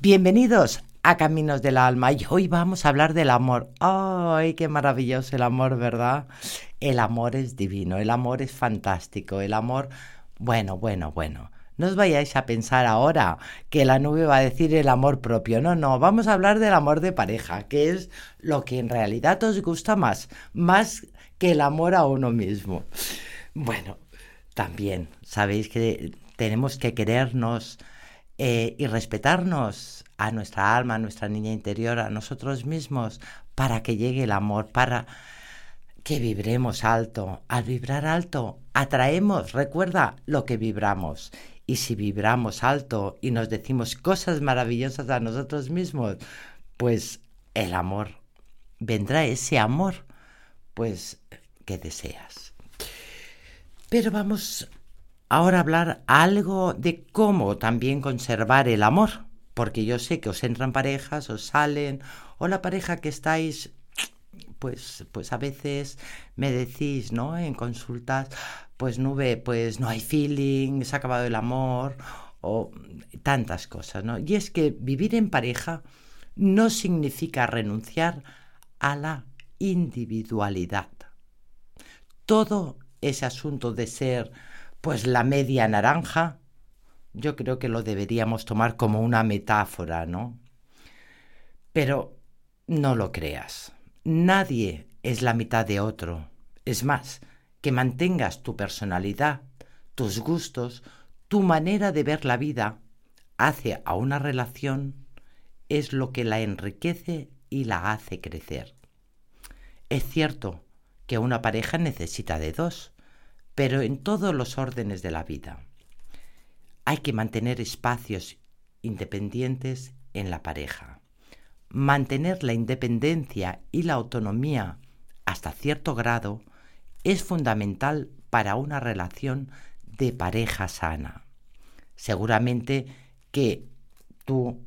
Bienvenidos a Caminos del Alma y hoy vamos a hablar del amor. ¡Ay, qué maravilloso el amor, ¿verdad? El amor es divino, el amor es fantástico, el amor, bueno, bueno, bueno. No os vayáis a pensar ahora que la nube va a decir el amor propio. No, no, vamos a hablar del amor de pareja, que es lo que en realidad os gusta más, más que el amor a uno mismo. Bueno, también sabéis que tenemos que querernos, eh, y respetarnos a nuestra alma, a nuestra niña interior, a nosotros mismos, para que llegue el amor, para que vibremos alto. Al vibrar alto, atraemos, recuerda lo que vibramos. Y si vibramos alto y nos decimos cosas maravillosas a nosotros mismos, pues el amor, vendrá ese amor, pues que deseas. Pero vamos ahora hablar algo de cómo también conservar el amor, porque yo sé que os entran parejas, os salen, o la pareja que estáis, pues, pues a veces me decís, ¿no? En consultas, pues nube, pues no hay feeling, se ha acabado el amor, o tantas cosas, ¿no? Y es que vivir en pareja no significa renunciar a la individualidad. Todo ese asunto de ser pues la media naranja, yo creo que lo deberíamos tomar como una metáfora, ¿no? Pero no lo creas. Nadie es la mitad de otro. Es más, que mantengas tu personalidad, tus gustos, tu manera de ver la vida hace a una relación es lo que la enriquece y la hace crecer. Es cierto que una pareja necesita de dos, pero en todos los órdenes de la vida. Hay que mantener espacios independientes en la pareja. Mantener la independencia y la autonomía hasta cierto grado es fundamental para una relación de pareja sana. Seguramente que tú,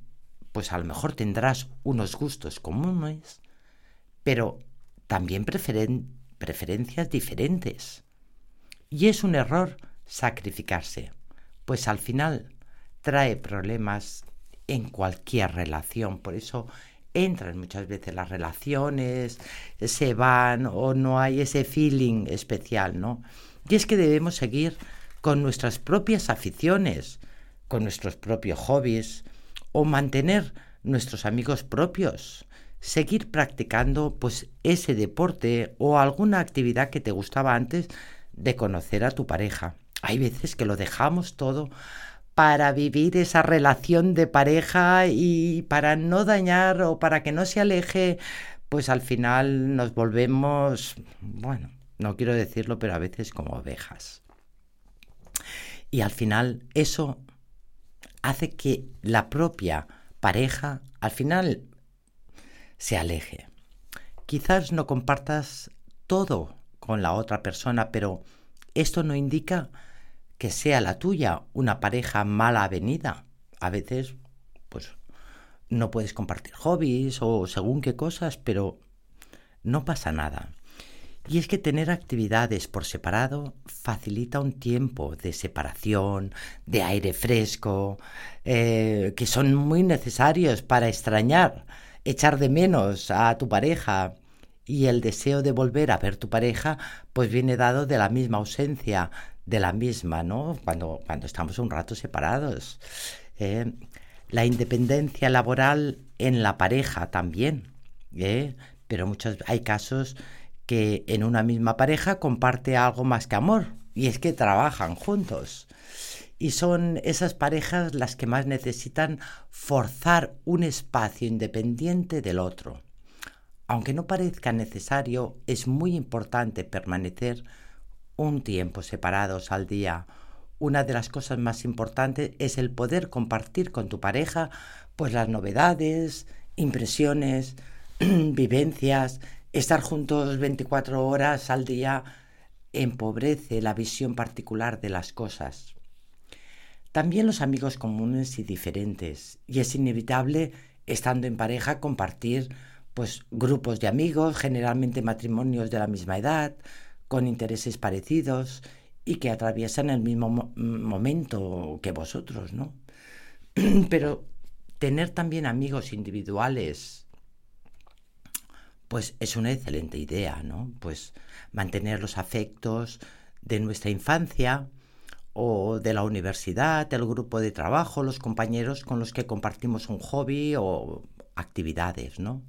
pues a lo mejor tendrás unos gustos comunes, pero también preferencias diferentes. Y es un error sacrificarse, pues al final trae problemas en cualquier relación. Por eso entran muchas veces las relaciones, se van o no hay ese feeling especial, ¿no? Y es que debemos seguir con nuestras propias aficiones, con nuestros propios hobbies o mantener nuestros amigos propios, seguir practicando pues ese deporte o alguna actividad que te gustaba antes de conocer a tu pareja. Hay veces que lo dejamos todo para vivir esa relación de pareja y para no dañar o para que no se aleje, pues al final nos volvemos, bueno, no quiero decirlo, pero a veces como ovejas. Y al final eso hace que la propia pareja al final se aleje. Quizás no compartas todo con la otra persona, pero esto no indica que sea la tuya una pareja mala avenida. A veces, pues, no puedes compartir hobbies o según qué cosas, pero no pasa nada. Y es que tener actividades por separado facilita un tiempo de separación, de aire fresco, eh, que son muy necesarios para extrañar, echar de menos a tu pareja, y el deseo de volver a ver tu pareja pues viene dado de la misma ausencia de la misma, ¿no? Cuando, cuando estamos un rato separados. ¿eh? la independencia laboral en la pareja también, ¿eh? pero muchos hay casos que en una misma pareja comparte algo más que amor y es que trabajan juntos. Y son esas parejas las que más necesitan forzar un espacio independiente del otro. Aunque no parezca necesario, es muy importante permanecer un tiempo separados al día. Una de las cosas más importantes es el poder compartir con tu pareja pues las novedades, impresiones, vivencias, estar juntos 24 horas al día empobrece la visión particular de las cosas. También los amigos comunes y diferentes, y es inevitable, estando en pareja, compartir pues grupos de amigos, generalmente matrimonios de la misma edad, con intereses parecidos y que atraviesan el mismo momento que vosotros, ¿no? Pero Tener también amigos individuales, pues es una excelente idea, ¿no? Pues mantener los afectos de nuestra infancia o de la universidad, el grupo de trabajo, los compañeros con los que compartimos un hobby o actividades, ¿no?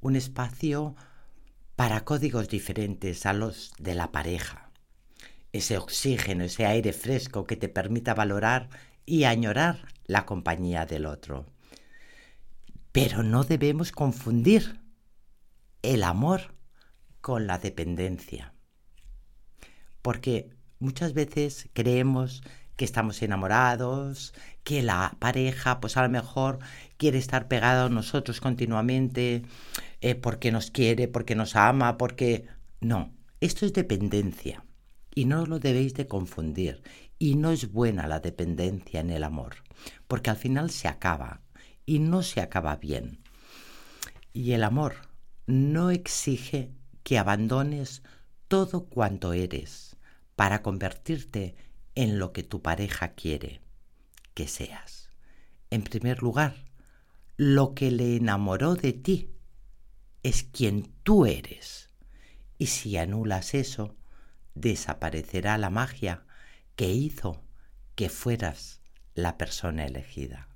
Un espacio para códigos diferentes a los de la pareja. Ese oxígeno, ese aire fresco que te permita valorar y añorar la compañía del otro. Pero no debemos confundir el amor con la dependencia. Porque muchas veces creemos que estamos enamorados, que la pareja pues a lo mejor quiere estar pegado a nosotros continuamente eh, porque nos quiere, porque nos ama, porque... No, esto es dependencia y no lo debéis de confundir. Y no es buena la dependencia en el amor, porque al final se acaba y no se acaba bien. Y el amor no exige que abandones todo cuanto eres para convertirte en lo que tu pareja quiere que seas. En primer lugar, lo que le enamoró de ti es quien tú eres. Y si anulas eso, desaparecerá la magia que hizo que fueras la persona elegida.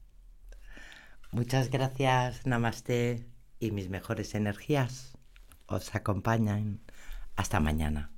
Muchas gracias, Namaste, y mis mejores energías os acompañan. Hasta mañana.